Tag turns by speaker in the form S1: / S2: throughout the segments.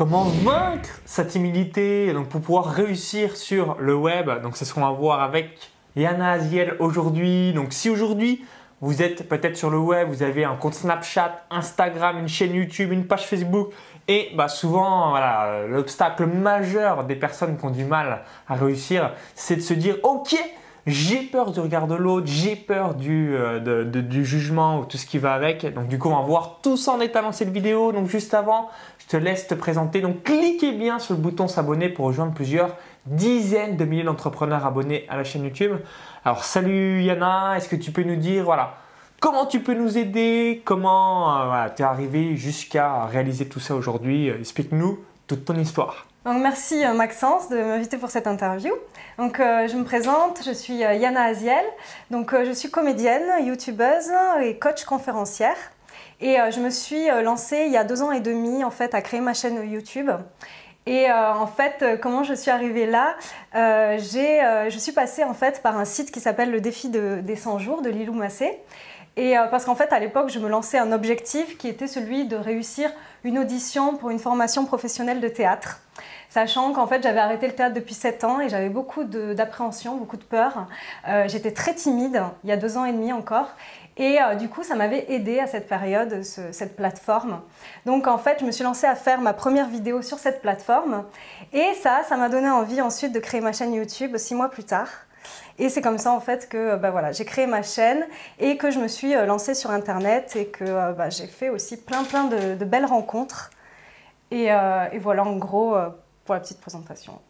S1: Comment vaincre sa timidité donc pour pouvoir réussir sur le web Donc c'est ce qu'on va voir avec Yana Aziel aujourd'hui. Donc si aujourd'hui vous êtes peut-être sur le web, vous avez un compte Snapchat, Instagram, une chaîne YouTube, une page Facebook et bah, souvent voilà, l'obstacle majeur des personnes qui ont du mal à réussir, c'est de se dire ok j'ai peur du regard de l'autre, j'ai peur du, euh, jugement ou tout ce qui va avec. Donc du coup, on va voir tout ça en détail dans cette vidéo. Donc juste avant, te laisse te présenter. Donc cliquez bien sur le bouton s'abonner pour rejoindre plusieurs dizaines de milliers d'entrepreneurs abonnés à la chaîne YouTube. Alors salut Yana, est-ce que tu peux nous dire voilà comment tu peux nous aider, comment euh, tu es arrivé jusqu'à réaliser tout ça aujourd'hui? Explique-nous toute ton histoire.
S2: Donc, merci euh, Maxence de m'inviter pour cette interview. Donc, euh, je me présente, je suis euh, Yana Aziel. Donc, je suis comédienne, youtubeuse et coach conférencière. Et je me suis lancée il y a deux ans et demi en fait à créer ma chaîne YouTube. Et en fait, comment je suis arrivée là Je suis passée en fait par un site qui s'appelle le défi des 100 jours de Lilou Massé. Et parce qu'en fait, à l'époque, je me lançais un objectif qui était celui de réussir une audition pour une formation professionnelle de théâtre. Sachant qu'en fait, j'avais arrêté le théâtre depuis 7 ans et j'avais beaucoup d'appréhension, beaucoup de peur. Euh, j'étais très timide, il y a deux ans et demi encore. Et euh, du coup, ça m'avait aidé à cette période, cette plateforme. Donc en fait, je me suis lancée à faire ma première vidéo sur cette plateforme. Et ça, ça m'a donné envie ensuite de créer ma chaîne YouTube six mois plus tard. Et c'est comme ça en fait que bah, voilà, j'ai créé ma chaîne et que je me suis euh, lancée sur Internet et que bah, j'ai fait aussi plein plein de, belles rencontres. Et, voilà en gros la petite présentation.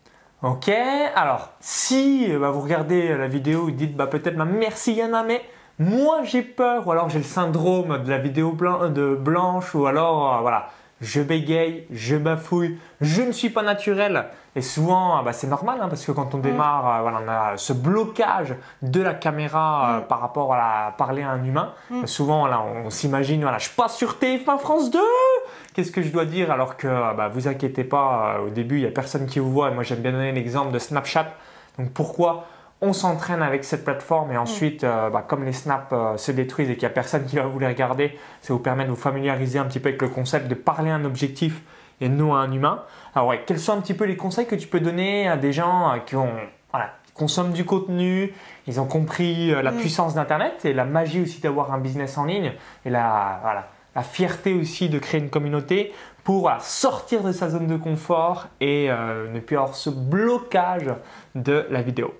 S1: Ok, alors si bah, vous regardez la vidéo, vous dites bah, peut-être ma merci Yana, mais moi j'ai peur, ou alors j'ai le syndrome de la vidéo de blanche, ou alors euh, voilà, je bégaye, je bafouille, je ne suis pas naturel. Et souvent, ah bah, c'est normal hein, parce que quand on mm. démarre, euh, voilà, on a ce blocage de la caméra euh, mm. par rapport à parler à un humain. Mm. Souvent, là, on s'imagine, voilà, je passe sur TF1 France 2, qu'est-ce que je dois dire Alors que, euh, bah, vous inquiétez pas, au début, il n'y a personne qui vous voit. Et moi, j'aime bien donner l'exemple de Snapchat. Donc pourquoi on s'entraîne avec cette plateforme et ensuite, bah, comme les snaps se détruisent et qu'il n'y a personne qui va vous les regarder, ça vous permet de vous familiariser un petit peu avec le concept de parler à un objectif et non à un humain. Alors ouais, quels sont un petit peu les conseils que tu peux donner à des gens euh, qui ont consomment du contenu, ils ont compris euh, la mm. puissance d'Internet et la magie aussi d'avoir un business en ligne et la, voilà, la fierté aussi de créer une communauté pour sortir de sa zone de confort et euh, ne plus avoir ce blocage de la vidéo.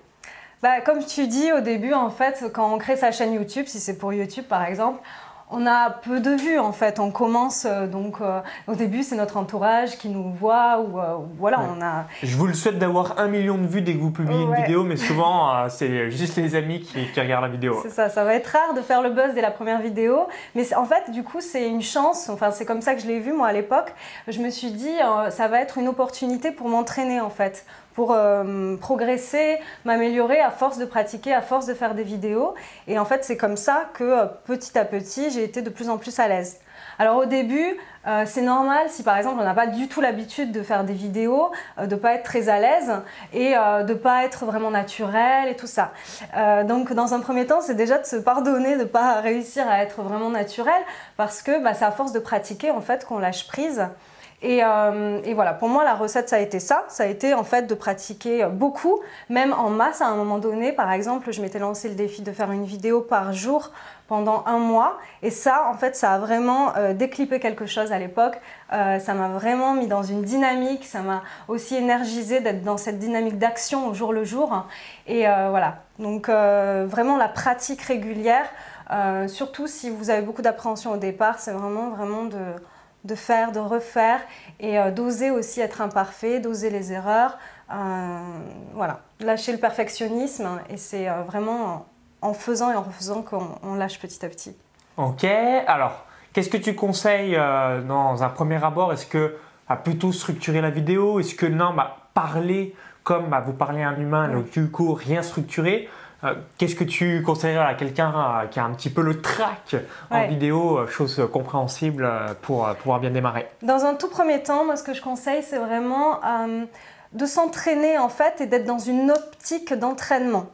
S2: Bah, comme tu dis au début, en fait, quand on crée sa chaîne YouTube, si c'est pour YouTube par exemple, on a peu de vues en fait. On commence euh, donc euh, au début c'est notre entourage qui nous voit ou euh, voilà on a.
S1: Je vous le souhaite d'avoir un million de vues dès que vous publiez une vidéo, mais souvent c'est juste les amis qui, regardent la vidéo.
S2: C'est ça, ça va être rare de faire le buzz dès la première vidéo, mais en fait du coup c'est une chance. Enfin c'est comme ça que je l'ai vu moi à l'époque. Je me suis dit ça va être une opportunité pour m'entraîner en fait pour euh, progresser, m'améliorer à force de pratiquer, à force de faire des vidéos. Et en fait, c'est comme ça que euh, petit à petit, j'ai été de plus en plus à l'aise. Alors au début, euh, c'est normal si par exemple on n'a pas du tout l'habitude de faire des vidéos, de de pas être très à l'aise et de de pas être vraiment naturel et tout ça. donc dans un premier temps, c'est déjà de se pardonner de pas réussir à être vraiment naturel parce que bah, c'est à force de pratiquer en fait qu'on lâche prise. Euh, et, voilà, pour moi, la recette, ça a été ça. Ça a été en fait de pratiquer beaucoup, même en masse à un moment donné. Par exemple, je m'étais lancé le défi de faire une vidéo par jour pendant un mois. Et ça, en fait, ça a vraiment euh, déclippé quelque chose à l'époque. Euh, ça m'a vraiment mis dans une dynamique. Ça m'a aussi énergisé d'être dans cette dynamique d'action au jour le jour. Et voilà. Donc, vraiment la pratique régulière. surtout si vous avez beaucoup d'appréhension au départ, c'est vraiment, vraiment de de faire, de refaire et euh, d'oser aussi être imparfait, d'oser les erreurs. Euh, voilà, lâcher le perfectionnisme et c'est euh, vraiment en faisant et en refaisant qu'on lâche petit à petit.
S1: Ok, alors qu'est-ce que tu conseilles dans un premier abord? Est-ce que à plutôt structurer la vidéo? Est-ce que non, bah, parler comme bah, vous parlez à un humain, donc du coup rien structuré qu'est-ce que tu conseillerais à quelqu'un euh, qui a un petit peu le trac en vidéo, euh, chose compréhensible pour pouvoir bien démarrer?
S2: Dans un tout premier temps, moi ce que je conseille, c'est vraiment de s'entraîner en fait et d'être dans une optique d'entraînement.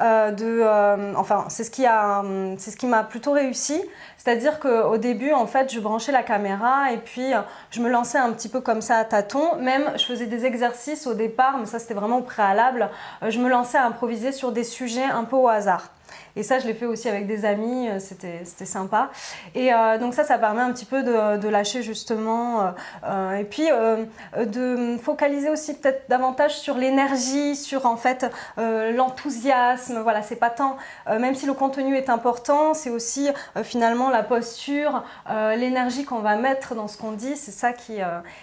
S2: Euh, euh, enfin, c'est ce qui a, c'est ce qui m'a plutôt réussi. C'est-à-dire qu'au début, en fait, je branchais la caméra et puis euh, je me lançais un petit peu comme ça à tâtons. Même, je faisais des exercices au départ, mais ça c'était vraiment au préalable. je me lançais à improviser sur des sujets un peu au hasard. Et ça, je l'ai fait aussi avec des amis, euh, c'était sympa. Et euh, donc ça, ça permet un petit peu de, lâcher justement. Euh, et puis de focaliser aussi peut-être davantage sur l'énergie, sur en fait l'enthousiasme. Voilà, c'est pas tant, même si le contenu est important, c'est aussi finalement la posture, l'énergie qu'on va mettre dans ce qu'on dit, c'est ça qui,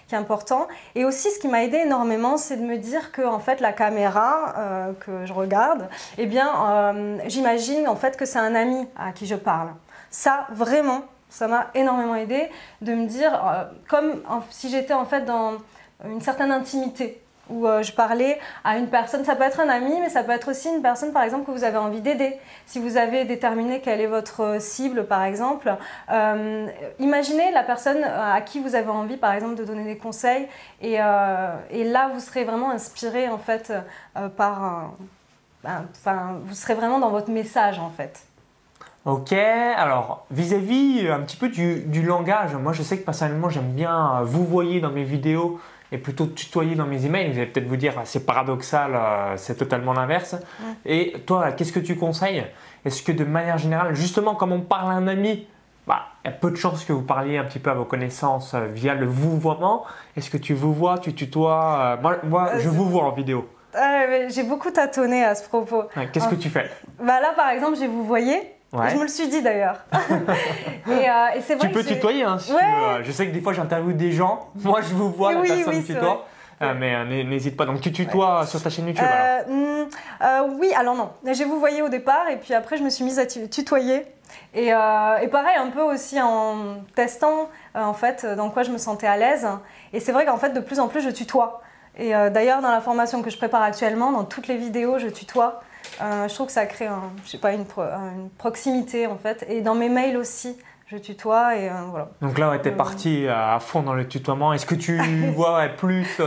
S2: qui, est important. Et aussi, ce qui m'a aidé énormément, c'est de me dire que en fait, la caméra que je regarde, eh bien, j'imagine en fait que c'est un ami à qui je parle. Ça, vraiment, ça m'a énormément aidé de me dire, euh, comme si j'étais en fait dans une certaine intimité où euh, je parlais à une personne, ça peut être un ami, mais ça peut être aussi une personne, par exemple, que vous avez envie d'aider. Si vous avez déterminé quelle est votre cible, par exemple, euh, imaginez la personne à qui vous avez envie, par exemple, de donner des conseils, et, là, vous serez vraiment inspiré, en fait, par ben, enfin, vous serez vraiment dans votre message en fait.
S1: Ok, alors vis-à-vis euh, un petit peu du, langage, moi je sais que personnellement j'aime bien euh, vous voyez dans mes vidéos et plutôt tutoyer dans mes emails. Vous allez peut-être vous dire ah, c'est paradoxal, euh, c'est totalement l'inverse. Et toi, qu'est-ce que tu conseilles? Est-ce que de manière générale, justement comme on parle à un ami, bah, il y a peu de chances que vous parliez un petit peu à vos connaissances via le vouvoiement? Est-ce que tu vous vois, tu tutoies Moi, moi je vous vois en vidéo.
S2: Ah, j'ai beaucoup tâtonné à ce propos.
S1: Qu'est-ce que tu fais?
S2: Bah Là, par exemple, je vous voyez. Je me le suis dit d'ailleurs.
S1: et, euh, c'est vrai tu peux tutoyer, hein, si tu veux. Je sais que des fois j'interviewe des gens. Moi, je vous vois, la personne tutoie. Euh, mais euh, n'hésite pas. Donc tu tutoies sur ta chaîne YouTube
S2: alors? hmm, Oui, alors non. J'ai vous voyez au départ et puis après je me suis mise à tutoyer. Et, et pareil, un peu aussi en testant en fait dans quoi je me sentais à l'aise. Et c'est vrai qu'en fait de plus en plus je tutoie. Et euh, d'ailleurs, dans la formation que je prépare actuellement, dans toutes les vidéos, je tutoie. Euh, je trouve que ça crée je sais pas, une, proximité en fait. Et dans mes mails aussi, je tutoie et euh, voilà.
S1: Donc là, tu es parti à fond dans le tutoiement. Est-ce que tu vois plus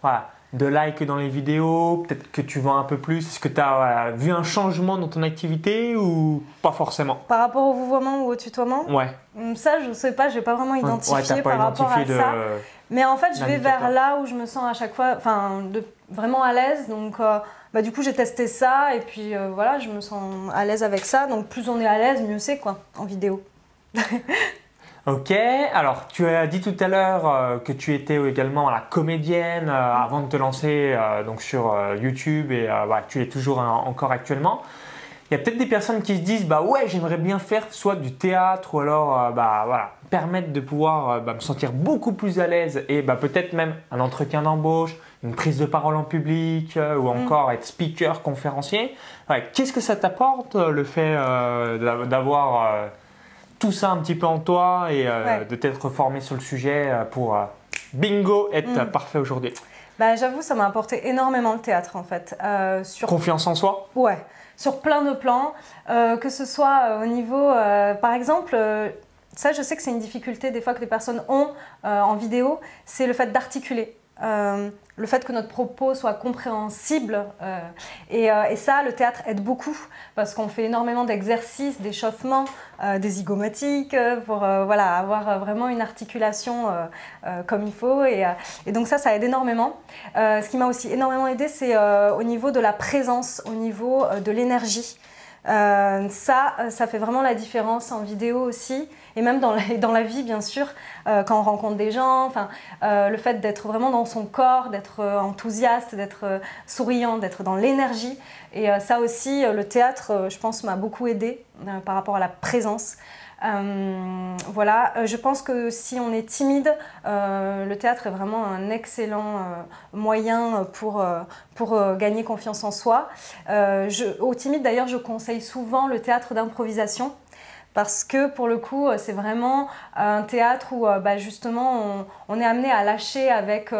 S1: voilà, de likes dans les vidéos Peut-être que tu vois un peu plus Est-ce que tu as vu un changement dans ton activité ou pas forcément?
S2: Par rapport au vouvoiement ou au tutoiement?
S1: Ouais.
S2: Hum, ça, je ne sais pas, je n'ai pas vraiment identifié par rapport à ça. Mais en fait, je vais vers là où je me sens à chaque fois enfin, vraiment à l'aise. Donc, euh, bah, du coup, j'ai testé ça et puis euh, voilà, je me sens à l'aise avec ça. Donc, plus on est à l'aise, mieux c'est quoi, en vidéo.
S1: ok, alors tu as dit tout à l'heure euh, que tu étais également la comédienne avant de te lancer donc sur YouTube et tu es toujours encore actuellement. Il y a peut-être des personnes qui se disent bah ouais j'aimerais bien faire soit du théâtre ou alors bah voilà permettre de pouvoir euh, bah, me sentir beaucoup plus à l'aise et bah, peut-être même un entretien d'embauche, une prise de parole en public euh, ou mm. encore être speaker, conférencier. Qu'est-ce que ça t'apporte euh, le fait d'avoir tout ça un petit peu en toi et de t'être formé sur le sujet pour bingo être mm. parfait aujourd'hui
S2: bah, J'avoue, ça m'a apporté énormément le théâtre en fait.
S1: sur... Confiance en soi?
S2: Ouais, sur plein de plans, que ce soit au niveau, par exemple, ça, je sais que c'est une difficulté des fois que les personnes ont euh, en vidéo, c'est le fait d'articuler. Euh, le fait que notre propos soit compréhensible. Euh, et, ça, le théâtre aide beaucoup parce qu'on fait énormément d'exercices, d'échauffement, des zygomatiques pour voilà, avoir vraiment une articulation comme il faut. Et, et, donc ça, ça aide énormément. ce qui m'a aussi énormément aidé, c'est au niveau de la présence, au niveau de l'énergie. Euh, ça, euh, ça fait vraiment la différence en vidéo aussi, et même dans la, vie, bien sûr, euh, quand on rencontre des gens. Enfin, le fait d'être vraiment dans son corps, d'être enthousiaste, d'être souriant, d'être dans l'énergie. Et ça aussi, le théâtre, je pense, m'a beaucoup aidé par rapport à la présence. Euh, voilà, euh, je pense que si on est timide, euh, le théâtre est vraiment un excellent moyen pour, pour gagner confiance en soi. Je, aux timides, d'ailleurs, je conseille souvent le théâtre d'improvisation parce que pour le coup, c'est vraiment un théâtre où bah, justement on, est amené à lâcher avec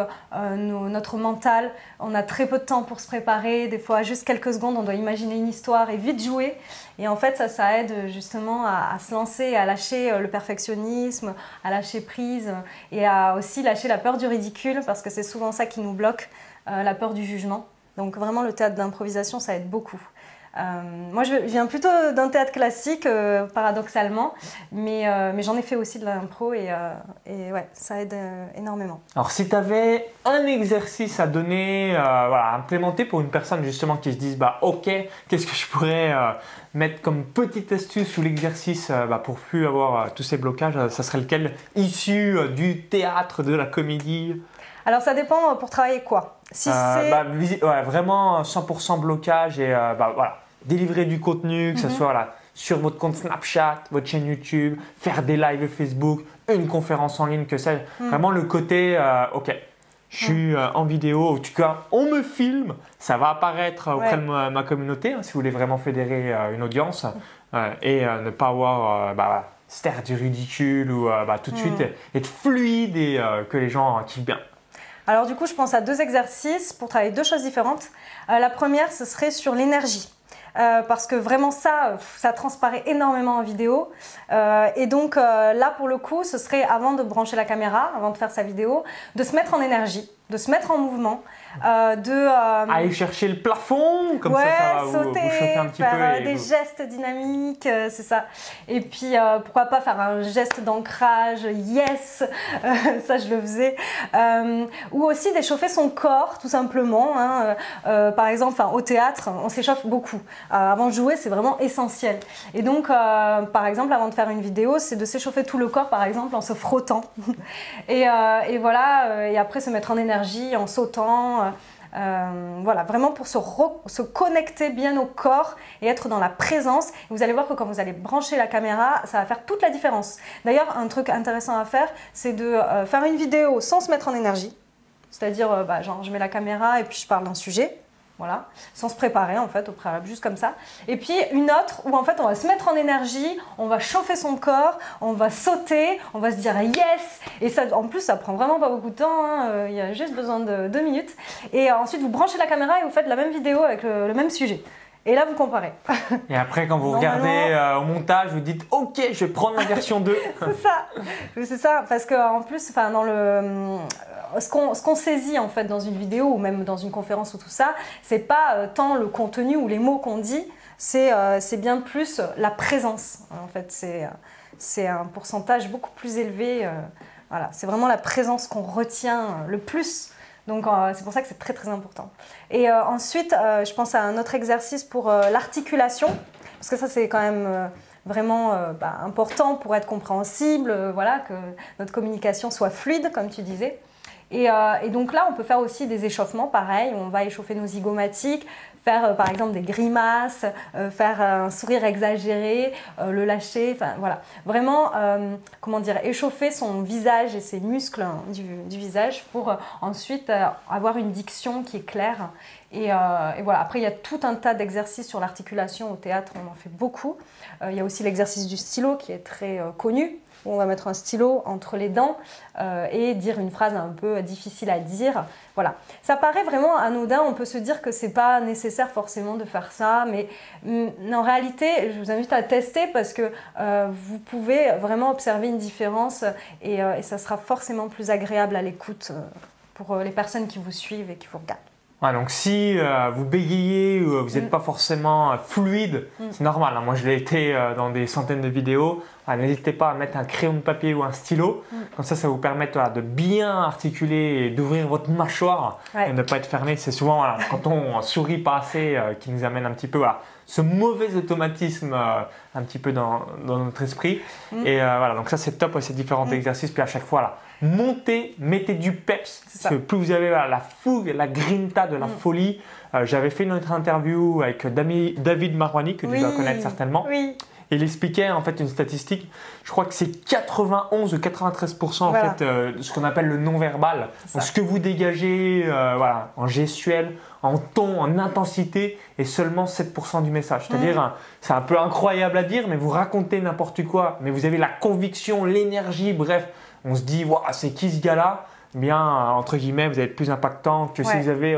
S2: notre mental. On a très peu de temps pour se préparer, des fois juste quelques secondes, on doit imaginer une histoire et vite jouer. Et en fait, ça, ça aide justement à, se lancer, à lâcher euh, le perfectionnisme, à lâcher prise et à aussi lâcher la peur du ridicule parce que c'est souvent ça qui nous bloque, euh, la peur du jugement. Donc vraiment, le théâtre d'improvisation, ça aide beaucoup. Moi, je viens plutôt d'un théâtre classique, paradoxalement, mais, mais j'en ai fait aussi de l'impro et, et ouais, ça aide énormément.
S1: Alors, si tu avais un exercice à donner, voilà, à implémenter pour une personne justement qui se dise, bah ok, qu'est-ce que je pourrais mettre comme petite astuce ou l'exercice bah, pour plus avoir tous ces blocages, ça serait lequel? Issu du théâtre, de la comédie?
S2: Alors ça dépend euh, pour travailler quoi?
S1: Si euh, bah, vraiment 100% blocage et euh, bah, voilà, délivrer du contenu, que ce mhm. soit sur votre compte Snapchat, votre chaîne YouTube, faire des lives Facebook, une conférence en ligne, que sais mhm. Vraiment le côté, ok, je suis en vidéo, en tout cas, on me filme, ça va apparaître auprès de ma, communauté, hein, si vous voulez vraiment fédérer une audience et ne pas avoir bah, se du ridicule ou bah, tout de suite être fluide et que les gens kiffent bien.
S2: Alors du coup, je pense à deux exercices pour travailler deux choses différentes. Euh, la première, ce serait sur l'énergie. Euh, parce que vraiment ça, ça transparaît énormément en vidéo. Euh, et donc là, pour le coup, ce serait avant de brancher la caméra, avant de faire sa vidéo, de se mettre en énergie, de se mettre en mouvement, euh, de euh,
S1: aller chercher le plafond comme ça, ça va
S2: sauter, vous, un petit faire peu des gestes dynamiques euh, c'est ça. Et puis pourquoi pas faire un geste d'ancrage yes ça je le faisais. Ou aussi d'échauffer son corps tout simplement hein, par exemple au théâtre on s'échauffe beaucoup avant de jouer c'est vraiment essentiel et donc par exemple avant de faire une vidéo c'est de s'échauffer tout le corps par exemple en se frottant et, et voilà et après se mettre en énergie en sautant euh, voilà, vraiment pour se, connecter bien au corps et être dans la présence. vous allez voir que quand vous allez brancher la caméra, ça va faire toute la différence. D'ailleurs, un truc intéressant à faire, c'est de euh, faire une vidéo sans se mettre en énergie. C'est-à-dire, euh, bah, genre, je mets la caméra et puis je parle d'un sujet. Voilà, sans se préparer en fait au préalable, juste comme ça. Et puis une autre où en fait on va se mettre en énergie, on va chauffer son corps, on va sauter, on va se dire yes. Et ça, en plus, ça prend vraiment pas beaucoup de temps. Hein. Euh, il y a juste besoin de deux minutes. Et ensuite, vous branchez la caméra et vous faites la même vidéo avec le, même sujet. Et là, vous comparez.
S1: Et après, quand vous regardez euh, au montage, vous dites OK, je vais prendre la version 2.
S2: c'est ça. C'est ça. Parce qu'en plus, dans le ce qu'on saisit en fait dans une vidéo ou même dans une conférence ou tout ça, c'est pas euh, tant le contenu ou les mots qu'on dit, c'est euh, bien plus la présence. En fait, c'est un pourcentage beaucoup plus élevé. Euh, voilà, c'est vraiment la présence qu'on retient le plus. Donc c'est pour ça que c'est très très important. Et ensuite, je pense à un autre exercice pour l'articulation, parce que ça c'est quand même vraiment bah, important pour être compréhensible, voilà, que notre communication soit fluide, comme tu disais. Euh, et, donc là, on peut faire aussi des échauffements, pareil, on va échauffer nos zygomatiques, faire euh, par exemple des grimaces, euh, faire un sourire exagéré, le lâcher, enfin voilà. Vraiment, comment dire, échauffer son visage et ses muscles hein, du, visage pour ensuite avoir une diction qui est claire. Et, et, voilà, après il y a tout un tas d'exercices sur l'articulation au théâtre, on en fait beaucoup. il y a aussi l'exercice du stylo qui est très connu, on va mettre un stylo entre les dents euh, et dire une phrase un peu difficile à dire. Voilà. Ça paraît vraiment anodin, on peut se dire que c'est pas nécessaire forcément de faire ça, mais mm, en réalité, je vous invite à tester parce que euh, vous pouvez vraiment observer une différence euh, et, ça sera forcément plus agréable à l'écoute pour les personnes qui vous suivent et qui vous regardent
S1: donc si euh, vous bégayez ou euh, vous n'êtes mm. pas forcément euh, fluide, mm. c'est normal. Hein. Moi, je l'ai été dans des centaines de vidéos. N'hésitez pas à mettre un crayon de papier ou un stylo. Mm. Comme ça, ça vous permet de bien articuler et d'ouvrir votre mâchoire et de ne pas être fermé. C'est souvent quand on sourit pas assez qui nous amène un petit peu ce mauvais automatisme un petit peu dans, notre esprit. Et voilà, donc ça, c'est top, ces différents exercices. Puis à chaque fois, là, montez, mettez du peps. Parce que plus vous avez la fougue, la grinta de la mm. folie. Euh, j'avais fait une autre interview avec David Marwani, que tu dois connaître certainement.
S2: Oui.
S1: il expliquait en fait une statistique, je crois que c'est 91 ou 93% en fait euh, ce qu'on appelle le non-verbal. ce que vous dégagez euh, voilà, en gestuel, en ton, en intensité et seulement 7% du message. C'est-à-dire, mm. c'est un peu incroyable à dire, mais vous racontez n'importe quoi, mais vous avez la conviction, l'énergie, bref, on se dit, c'est qui ce gars-là? Bien, entre guillemets, vous allez être plus impactant que si vous avez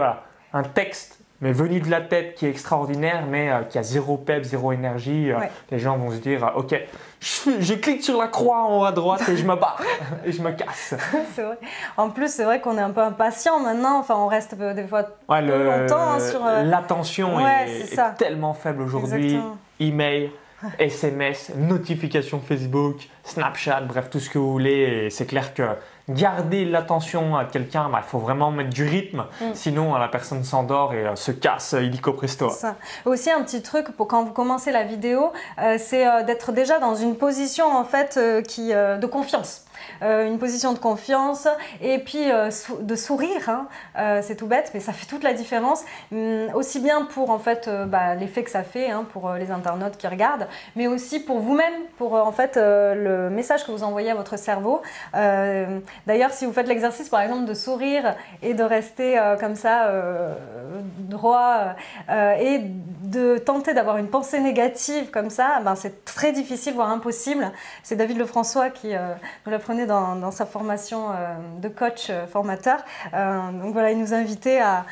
S1: un texte mais venu de la tête, qui est extraordinaire, mais euh, qui a zéro pep, zéro énergie, euh,
S2: Ouais.
S1: les gens vont se dire euh, Ok, je, clique sur la croix en haut à droite et je me barre et je me casse.
S2: c'est vrai. En plus, c'est vrai qu'on est un peu impatient maintenant. Enfin, on reste des fois.
S1: Ouais,
S2: longtemps, hein, sur,
S1: L'attention est,
S2: c'est
S1: est
S2: ça.
S1: tellement faible aujourd'hui. Email, SMS, notification Facebook, Snapchat, bref, tout ce que vous voulez. Et c'est clair que garder l'attention à quelqu'un, bah, il faut vraiment mettre du rythme.
S2: Mm.
S1: Sinon, la personne s'endort et euh, se casse euh, illico presto.
S2: Ça. Aussi un petit truc pour quand vous commencez la vidéo, euh, c'est euh, d'être déjà dans une position en fait qui de confiance. Euh, une position de confiance et puis euh, de sourire. hein. Euh, c'est tout bête, mais ça fait toute la différence. Hum, aussi bien pour en fait bah, l'effet que ça fait hein, pour les internautes qui regardent, mais aussi pour vous-même, pour en fait le message que vous envoyez à votre cerveau. D'ailleurs, si vous faites l'exercice par exemple de sourire et de rester comme ça droit et de tenter d'avoir une pensée négative comme ça, ben, c'est très difficile, voire impossible. C'est David Lefrançois qui nous dans, dans sa formation euh, de coach euh, formateur. Euh, donc voilà, il nous invitait à,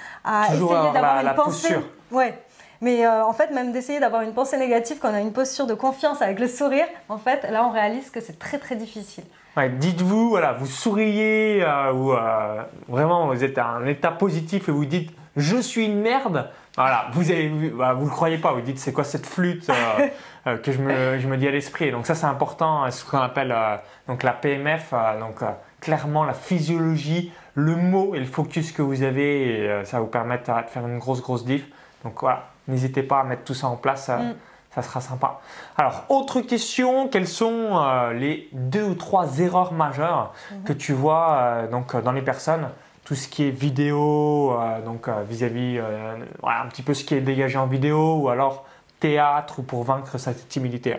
S2: essayer
S1: avoir
S2: d'avoir une
S1: la
S2: pensée.
S1: posture.
S2: Ouais. Mais euh, en fait, même d'essayer d'avoir une pensée négative quand on a une posture de confiance avec le sourire, en fait, là, on réalise que c'est très très difficile.
S1: Ouais, Dites-vous, voilà, vous souriez euh, ou euh, vraiment vous êtes à un état positif et vous dites je suis une merde. Voilà, vous avez, bah, vous le croyez pas, vous dites c'est quoi cette flûte euh, euh, que je me, je me dis à l'esprit. Donc ça c'est important, hein, ce qu'on appelle euh, donc la PMF, donc clairement la physiologie, le mot et le focus que vous avez, et, ça va vous permettre de faire une grosse grosse diff. Donc voilà, n'hésitez pas à mettre tout ça en place.
S2: Mm.
S1: Ça sera sympa. Alors, autre question, quelles sont les deux ou trois erreurs majeures que tu vois donc, dans les personnes Tout ce qui est vidéo, euh, donc euh, vis-à-vis euh, voilà, un petit peu ce qui est dégagé en vidéo, ou alors théâtre, ou pour vaincre sa timidité.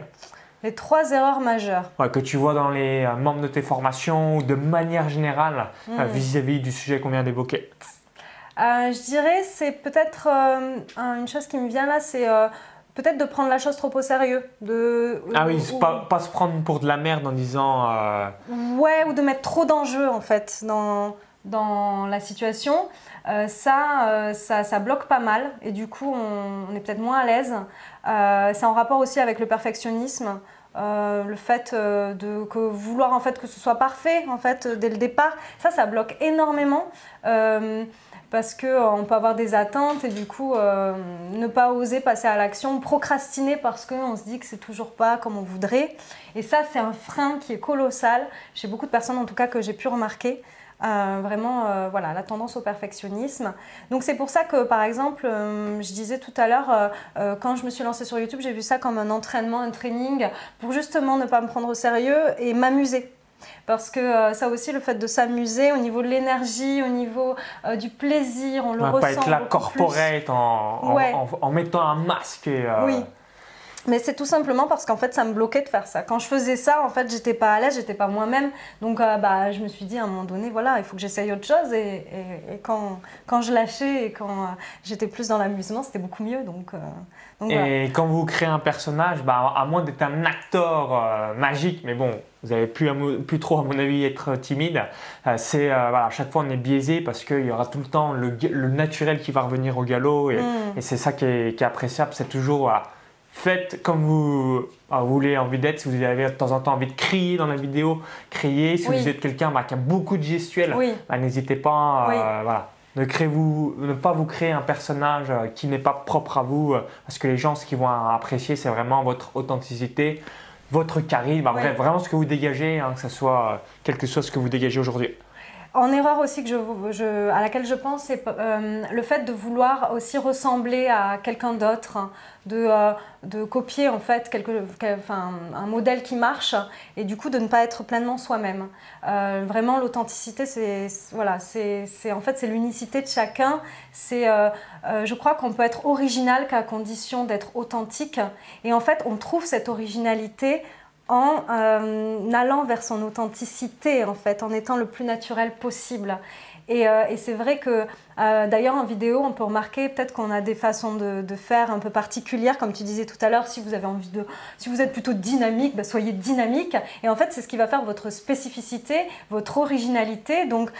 S2: Les trois erreurs majeures.
S1: Ouais, que tu vois dans les membres de tes formations, ou de manière générale, euh,
S2: Mm.
S1: vis-à-vis du sujet qu'on vient d'évoquer.
S2: Je dirais, c'est peut-être un- une chose qui me vient là, c'est peut-être de prendre la chose trop au sérieux. De,
S1: Ah oui,
S2: ou-
S1: pas, pas se prendre pour de la merde en disant... euh,
S2: Ouais, ou de mettre trop d'enjeux en fait dans, dans la situation. Euh, ça, euh, ça, ça bloque pas mal et du coup on, est peut-être moins à l'aise. Euh, c'est en rapport aussi avec le perfectionnisme. Le fait de vouloir en fait que ce soit parfait en fait dès le départ, ça, ça bloque énormément. Parce qu'on peut avoir des attentes et du coup ne pas oser passer à l'action, procrastiner parce qu'on se dit que c'est toujours pas comme on voudrait. Et ça, c'est un frein qui est colossal chez beaucoup de personnes, en tout cas que j'ai pu remarquer. Euh, vraiment, euh, voilà, la tendance au perfectionnisme. Donc c'est pour ça que, par exemple, euh, je disais tout à l'heure, euh, quand je me suis lancée sur YouTube, j'ai vu ça comme un entraînement, un training, pour justement ne pas me prendre au sérieux et m'amuser. Parce que ça aussi, le fait de s'amuser au niveau de l'énergie, au niveau du plaisir, on le
S1: on va
S2: ressent.
S1: pas être là corporate en, en-
S2: Ouais.
S1: en- en mettant un masque. Et,
S2: Oui. Mais c'est tout simplement parce qu'en fait, ça me bloquait de faire ça. Quand je faisais ça, en fait, j'étais pas à l'aise, j'étais pas moi-même. Donc, euh, bah, je me suis dit à un moment donné, voilà, il faut que j'essaye autre chose. Et, et- et quand, quand je lâchais et quand euh, j'étais plus dans l'amusement, c'était beaucoup mieux. Donc, euh, donc voilà.
S1: Et quand vous créez un personnage, bah, à moins d'être un acteur magique, mais bon, vous avez plus, plus trop, à mon avis, être timide, euh, c'est euh, voilà, à chaque fois on est biaisé parce qu'il y aura tout le temps le, naturel qui va revenir au galop et,
S2: Mm.
S1: et c'est ça qui est, qui est appréciable. C'est toujours voilà, faites comme vous, ah, vous voulez envie d'être. Si vous avez de temps en temps envie de crier dans la vidéo, criez. Si
S2: Oui.
S1: vous êtes quelqu'un bah, qui a beaucoup de gestuels,
S2: Oui.
S1: bah, n'hésitez pas. euh, voilà. Ne, créez-vous, ne pas vous créer un personnage euh, qui n'est pas propre à vous, euh, parce que les gens, ce qu'ils vont apprécier, c'est vraiment votre authenticité, votre charisme, bah, bref, vraiment ce que vous dégagez, hein, que ce soit quel que soit ce que vous dégagez aujourd'hui.
S2: En erreur aussi que je, à laquelle je pense, c'est euh, le fait de vouloir aussi ressembler à quelqu'un d'autre, hein, de, euh, de copier en fait quelque, quel- enfin, un modèle qui marche et du coup de ne pas être pleinement soi-même. Euh, vraiment, l'authenticité, c'est voilà, c'est en fait c'est l'unicité de chacun. C'est, je crois qu'on peut être original qu'à condition d'être authentique. Et en fait, on trouve cette originalité en euh, allant vers son authenticité, en fait, en étant le plus naturel possible. Et, euh, c'est vrai que euh, d'ailleurs en vidéo, on peut remarquer peut-être qu'on a des façons de, faire un peu particulières, comme tu disais tout à l'heure. Si vous avez envie de, si vous êtes plutôt dynamique, bah, soyez dynamique. Et en fait, c'est ce qui va faire votre spécificité, votre originalité. Donc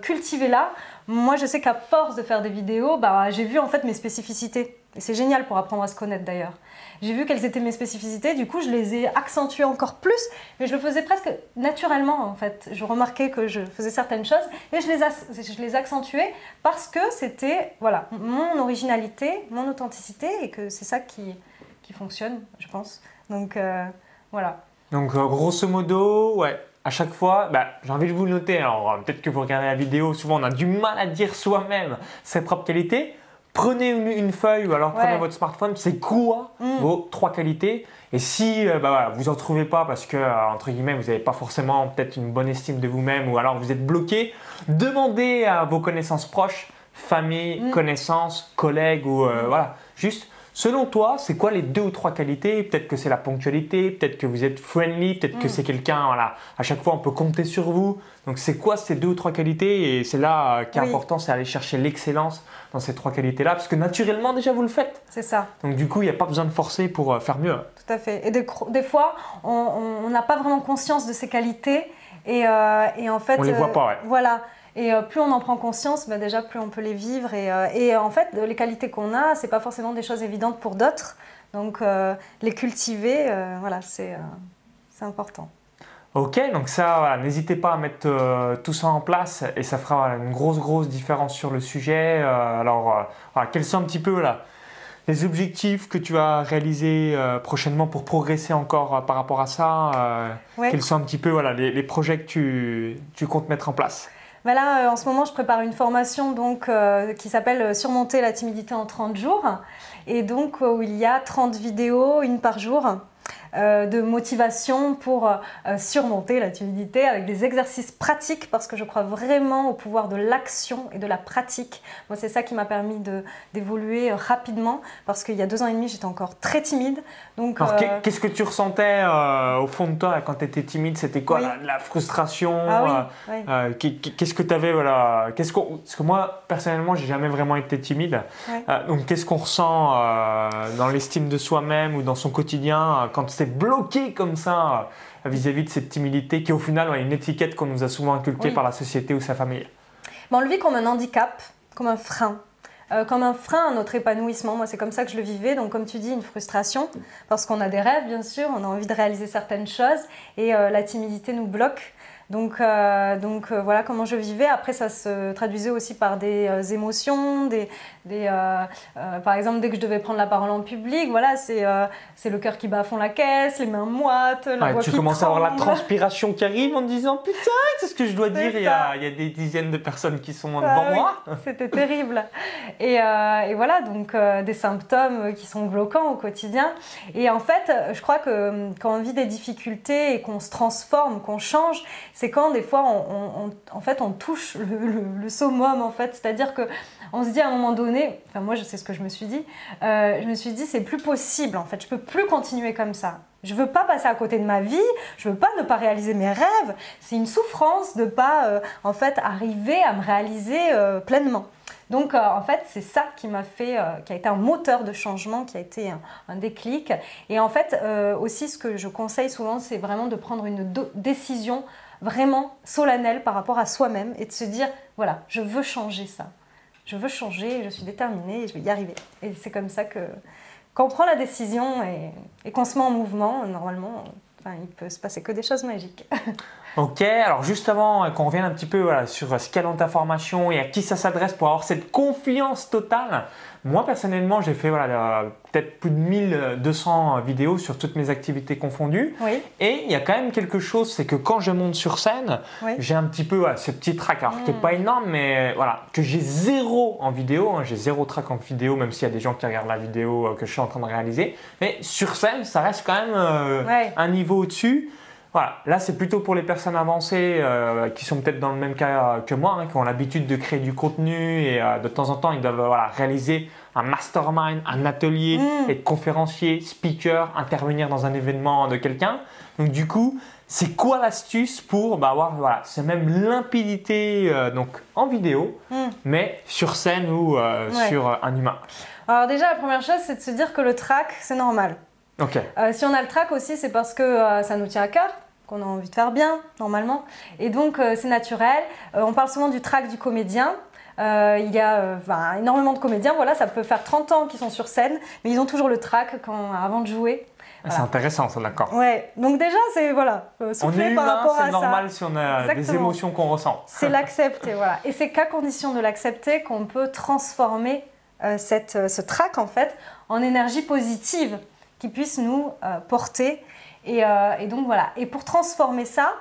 S2: cultivez-la. Moi, je sais qu'à force de faire des vidéos, bah, j'ai vu en fait mes spécificités. Et c'est génial pour apprendre à se connaître d'ailleurs. J'ai vu quelles étaient mes spécificités, du coup je les ai accentuées encore plus, mais je le faisais presque naturellement en fait. Je remarquais que je faisais certaines choses et je les, je les accentuais parce que c'était voilà, mon originalité, mon authenticité et que c'est ça qui, qui fonctionne, je pense. Donc euh, voilà.
S1: Donc euh, grosso modo, ouais, à chaque fois, bah, j'ai envie de vous le noter. Alors peut-être que vous regardez la vidéo, souvent on a du mal à dire soi-même ses propres qualités prenez une, feuille ou alors prenez votre smartphone, c'est quoi mm. vos trois qualités Et si euh, bah, vous n'en trouvez pas parce que, euh, entre guillemets, vous n'avez pas forcément peut-être une bonne estime de vous-même ou alors vous êtes bloqué, demandez à vos connaissances proches, famille, mm. connaissances, collègues ou euh, voilà, juste Selon toi, c'est quoi les deux ou trois qualités? Peut-être que c'est la ponctualité, peut-être que vous êtes friendly, peut-être que mm. c'est quelqu'un, voilà, à chaque fois on peut compter sur vous. Donc c'est quoi ces deux ou trois qualités? Et c'est là qui est important, c'est aller chercher l'excellence dans ces trois qualités-là, parce que naturellement déjà vous le faites.
S2: C'est ça.
S1: Donc du coup, il n'y a pas besoin de forcer pour euh, faire mieux.
S2: Tout à fait. Et des, fois, on n'a pas vraiment conscience de ces qualités. Et, euh, et en fait,
S1: on les voit pas, ouais.
S2: Voilà. Et euh, plus on en prend conscience, bah, déjà plus on peut les vivre. Et, euh, et en fait, les qualités qu'on a, c'est pas forcément des choses évidentes pour d'autres. Donc euh, les cultiver, voilà, c'est important.
S1: Ok, donc ça, n'hésitez pas à mettre tout ça en place et ça fera une grosse, grosse différence sur le sujet. alors, quels sont un petit peu là, les objectifs que tu vas réaliser prochainement pour progresser encore par rapport à ça Quels sont un petit peu voilà, les, les projets que tu, tu comptes mettre en place?
S2: Bah là, euh, en ce moment, je prépare une formation euh, qui s'appelle euh, Surmonter la timidité en 30 jours. Et donc, où il y a 30 vidéos, une par jour, euh, de motivation pour euh, surmonter la timidité avec des exercices pratiques parce que je crois vraiment au pouvoir de l'action et de la pratique. Moi, c'est ça qui m'a permis d'évoluer euh, rapidement parce qu'il y a deux ans et demi, j'étais encore très timide.
S1: Donc, qu'est-ce que tu ressentais au fond de toi quand tu étais timide? C'était quoi la, frustration
S2: ah
S1: Qu'est-ce que tu avais voilà, qu'est-ce Parce que moi, personnellement, j'ai jamais vraiment été timide. donc, qu'est-ce qu'on ressent dans l'estime de soi-même ou dans son quotidien quand c'est bloqué comme ça euh, vis-à-vis de cette timidité qui au final est une étiquette qu'on nous a souvent inculquée par la société ou sa famille
S2: On le vit comme un handicap, comme un frein. Euh, comme un frein à notre épanouissement. Moi, c'est comme ça que je le vivais. Donc, comme tu dis, une frustration, parce qu'on a des rêves, bien sûr, on a envie de réaliser certaines choses, et euh, la timidité nous bloque. Donc, euh, donc euh, voilà comment je vivais. Après, ça se traduisait aussi par des euh, émotions, des, des par exemple, dès que je devais prendre la parole en public, voilà, c'est c'est le cœur qui bat à fond la caisse, les mains moites, la voix
S1: Tu
S2: qui
S1: commences à avoir la transpiration qui arrive en disant putain, c'est ce que je dois dire. Il y, a, il y, a, des dizaines de personnes qui sont devant ah moi.
S2: C'était terrible. Et, et, voilà, donc des symptômes qui sont bloquants au quotidien. Et en fait, je crois que quand on vit des difficultés et qu'on se transforme, qu'on change, c'est quand des fois on, en fait on touche le, summum en fait, c'est-à-dire que on se dit à un moment donné, enfin moi je sais ce que je me suis dit, euh, je me suis dit c'est plus possible en fait, je peux plus continuer comme ça. Je veux pas passer à côté de ma vie, je veux pas ne pas réaliser mes rêves. C'est une souffrance de pas euh, en fait arriver à me réaliser euh, pleinement. Donc en fait, c'est ça qui m'a fait, qui a été un moteur de changement, qui a été un, déclic. Et en fait, aussi, ce que je conseille souvent, c'est vraiment de prendre une décision vraiment solennelle par rapport à soi-même et de se dire, voilà, je veux changer ça. Je veux changer, je suis déterminée et je vais y arriver. Et c'est comme ça que quand on prend la décision et, et qu'on se met en mouvement, normalement, enfin, il peut se passer que des choses magiques.
S1: Ok, alors juste avant qu'on revienne un petit peu sur ce qu'est ta formation et à qui ça s'adresse pour avoir cette confiance totale, moi personnellement j'ai fait voilà, peut-être plus de 1200 vidéos sur toutes mes activités confondues. Et il y a quand même quelque chose, c'est que quand je monte sur scène, j'ai un petit peu ce petit track, alors qui n'est pas hmm. énorme, mais voilà, que j'ai zéro en vidéo, hein. j'ai zéro track en vidéo, même s'il y a des gens qui regardent la vidéo euh, que je suis en train de réaliser. Mais sur scène, ça reste quand même euh, un niveau au-dessus. Voilà, là c'est plutôt pour les personnes avancées euh, qui sont peut-être dans le même cas que moi, hein, qui ont l'habitude de créer du contenu et euh, de temps en temps ils doivent voilà, réaliser un mastermind, un atelier, mm. être conférencier, speaker, intervenir dans un événement de quelqu'un. Donc du coup, c'est quoi l'astuce pour bah, avoir voilà, c'est même limpidité euh, donc en vidéo,
S2: Hmm.
S1: mais sur scène ou
S2: Ouais.
S1: sur un humain?
S2: Alors déjà, la première chose, c'est de se dire que le track, c'est normal.
S1: Ok.
S2: Euh, si on a le track aussi, c'est parce que euh, ça nous tient à cœur, qu'on a envie de faire bien, normalement. Et donc, euh, c'est naturel. Euh, on parle souvent du track du comédien. Euh, il y a énormément de comédiens, voilà, ça peut faire 30 ans qu'ils sont sur scène, mais ils ont toujours le track quand, avant de jouer.
S1: C'est
S2: Voilà.
S1: intéressant ça, d'accord.
S2: Ouais, donc déjà, c'est voilà, euh,
S1: On
S2: souffler
S1: est
S2: par
S1: humain,
S2: rapport à
S1: c'est
S2: ça.
S1: normal si on a des émotions qu'on ressent.
S2: C'est l'accepter, voilà. Et c'est qu'à condition de l'accepter qu'on peut transformer cette, ce trac en fait en énergie positive qui puisse nous porter. Et, euh, et donc voilà. Et pour transformer ça,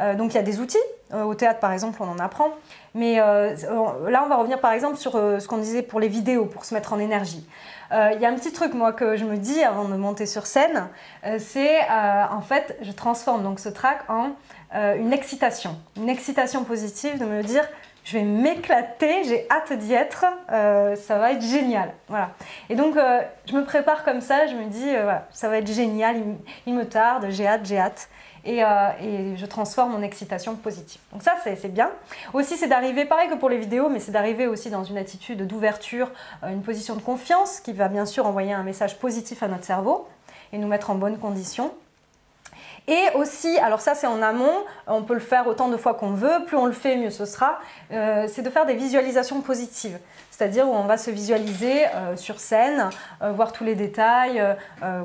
S2: euh, donc il y a des outils. Euh, au théâtre par exemple, on en apprend. Mais là, on va revenir par exemple sur ce qu'on disait pour les vidéos, pour se mettre en énergie. Il y a un petit truc moi que je me dis avant de monter sur scène, c'est en fait, je transforme donc ce track en une excitation, une excitation positive de me dire je vais m'éclater, j'ai hâte d'y être, euh, ça va être génial. Voilà. Et donc euh, je me prépare comme ça, je me dis euh, voilà, ça va être génial, il, me tarde, j'ai hâte, j'ai hâte. Et, et je transforme mon excitation positive. Donc ça, c'est bien. Aussi, c'est d'arriver, pareil que pour les vidéos, mais c'est d'arriver aussi dans une attitude d'ouverture, une position de confiance qui va bien sûr envoyer un message positif à notre cerveau et nous mettre en bonne condition. Et aussi, alors ça c'est en amont, on peut le faire autant de fois qu'on veut, plus on le fait, mieux ce sera, euh, c'est de faire des visualisations positives. C'est-à-dire où on va se visualiser euh, sur scène, euh, voir tous les détails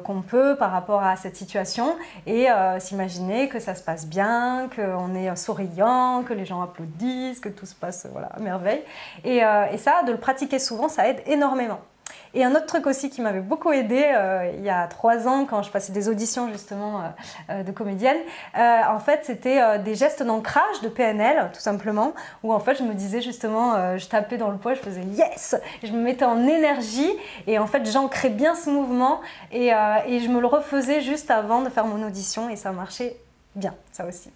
S2: qu'on peut par rapport à cette situation et s'imaginer que ça se passe bien, qu'on est souriant, que les gens applaudissent, que tout se passe voilà, à merveille. Et ça, de le pratiquer souvent, ça aide énormément. Et un autre truc aussi qui m'avait beaucoup aidé euh, il y a trois ans quand je passais des auditions justement euh, euh, de comédienne, en fait c'était des gestes d'ancrage de PNL tout simplement où en fait je me disais justement, je tapais dans le poids, je faisais yes, je me mettais en énergie et en fait j'ancrais bien ce mouvement et je me le refaisais juste avant de faire mon audition et ça marchait bien ça aussi.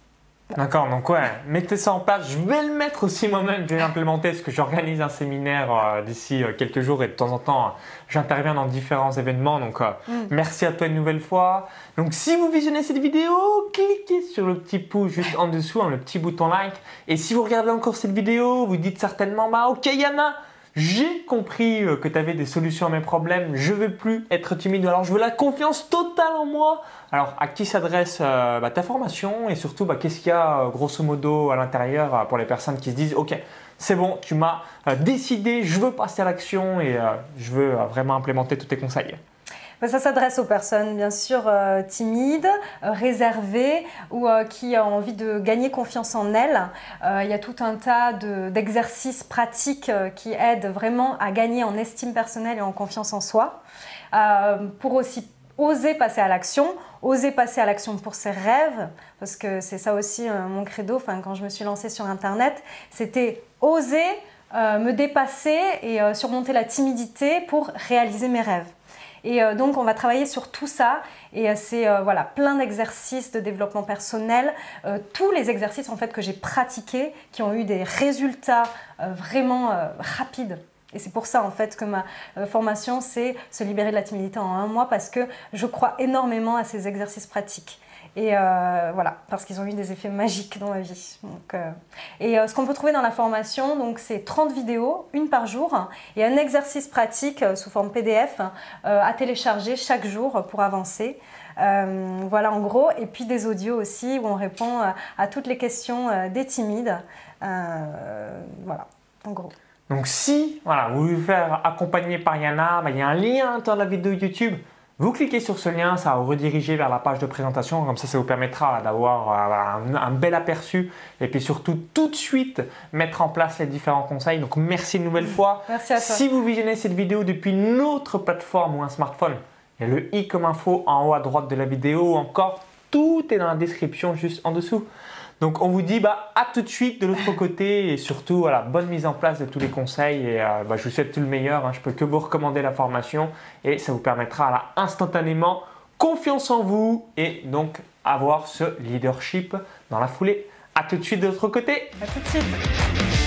S1: D'accord, donc ouais, mettez ça en place. Je vais le mettre aussi moi-même, je vais l'implémenter parce que j'organise un séminaire euh, d'ici euh, quelques jours et de temps en temps, euh, j'interviens dans différents événements. Donc euh,
S2: Mm.
S1: merci à toi une nouvelle fois. Donc si vous visionnez cette vidéo, cliquez sur le petit pouce juste en dessous, hein, le petit bouton like. Et si vous regardez encore cette vidéo, vous dites certainement, bah ok Yana, j'ai compris euh, que tu avais des solutions à mes problèmes, je veux plus être timide, alors je veux la confiance totale en moi. Alors, à qui s'adresse euh, bah, ta formation et surtout, bah, qu'est-ce qu'il y a euh, grosso modo à l'intérieur pour les personnes qui se disent Ok, c'est bon, tu m'as décidé, je veux passer à l'action et je veux vraiment implémenter tous tes conseils.
S2: Ben, Ça s'adresse aux personnes bien sûr euh, timides, euh, réservées ou euh, qui ont envie de gagner confiance en elles. Il y a tout un tas de- d'exercices pratiques qui aident vraiment à gagner en estime personnelle et en confiance en soi. Pour aussi oser passer à l'action, oser passer à l'action pour ses rêves, parce que c'est ça aussi mon credo, quand je me suis lancée sur Internet, c'était oser me dépasser et surmonter la timidité pour réaliser mes rêves. Et euh, donc, on va travailler sur tout ça. Et euh, c'est euh, voilà, plein d'exercices de développement personnel. Tous les exercices en fait que j'ai pratiqués qui ont eu des résultats vraiment rapides. Et c'est pour ça en fait que ma formation, c'est se libérer de la timidité en un mois parce que je crois énormément à ces exercices pratiques. Et euh, voilà, parce qu'ils ont eu des effets magiques dans ma vie. Donc, euh, et euh, ce qu'on peut trouver dans la formation, donc c'est 30 vidéos, une par jour, et un exercice pratique sous forme PDF à télécharger chaque jour pour avancer. Voilà en gros, et puis des audios aussi où on répond à toutes les questions des timides. Voilà, en gros.
S1: Donc, si voilà, vous voulez faire accompagner par Yana, bah, il y a un lien de la vidéo YouTube. Vous cliquez sur ce lien, ça va vous rediriger vers la page de présentation. Comme ça, ça vous permettra d'avoir euh, un bel aperçu et puis surtout tout de suite mettre en place les différents conseils. Donc, merci une nouvelle fois.
S2: Merci à toi.
S1: Si vous visionnez cette vidéo depuis une autre plateforme ou un smartphone, il y a le i comme info en haut à droite de la vidéo ou encore tout est dans la description juste en dessous. Donc on vous dit bah, à tout de suite de l'autre côté et surtout voilà, bonne mise en place de tous les conseils et euh, bah, je vous souhaite tout le meilleur. hein. Je peux que vous recommander la formation et ça vous permettra là, instantanément confiance en vous et donc avoir ce leadership dans la foulée. À tout de suite de l'autre côté.
S2: À tout de suite.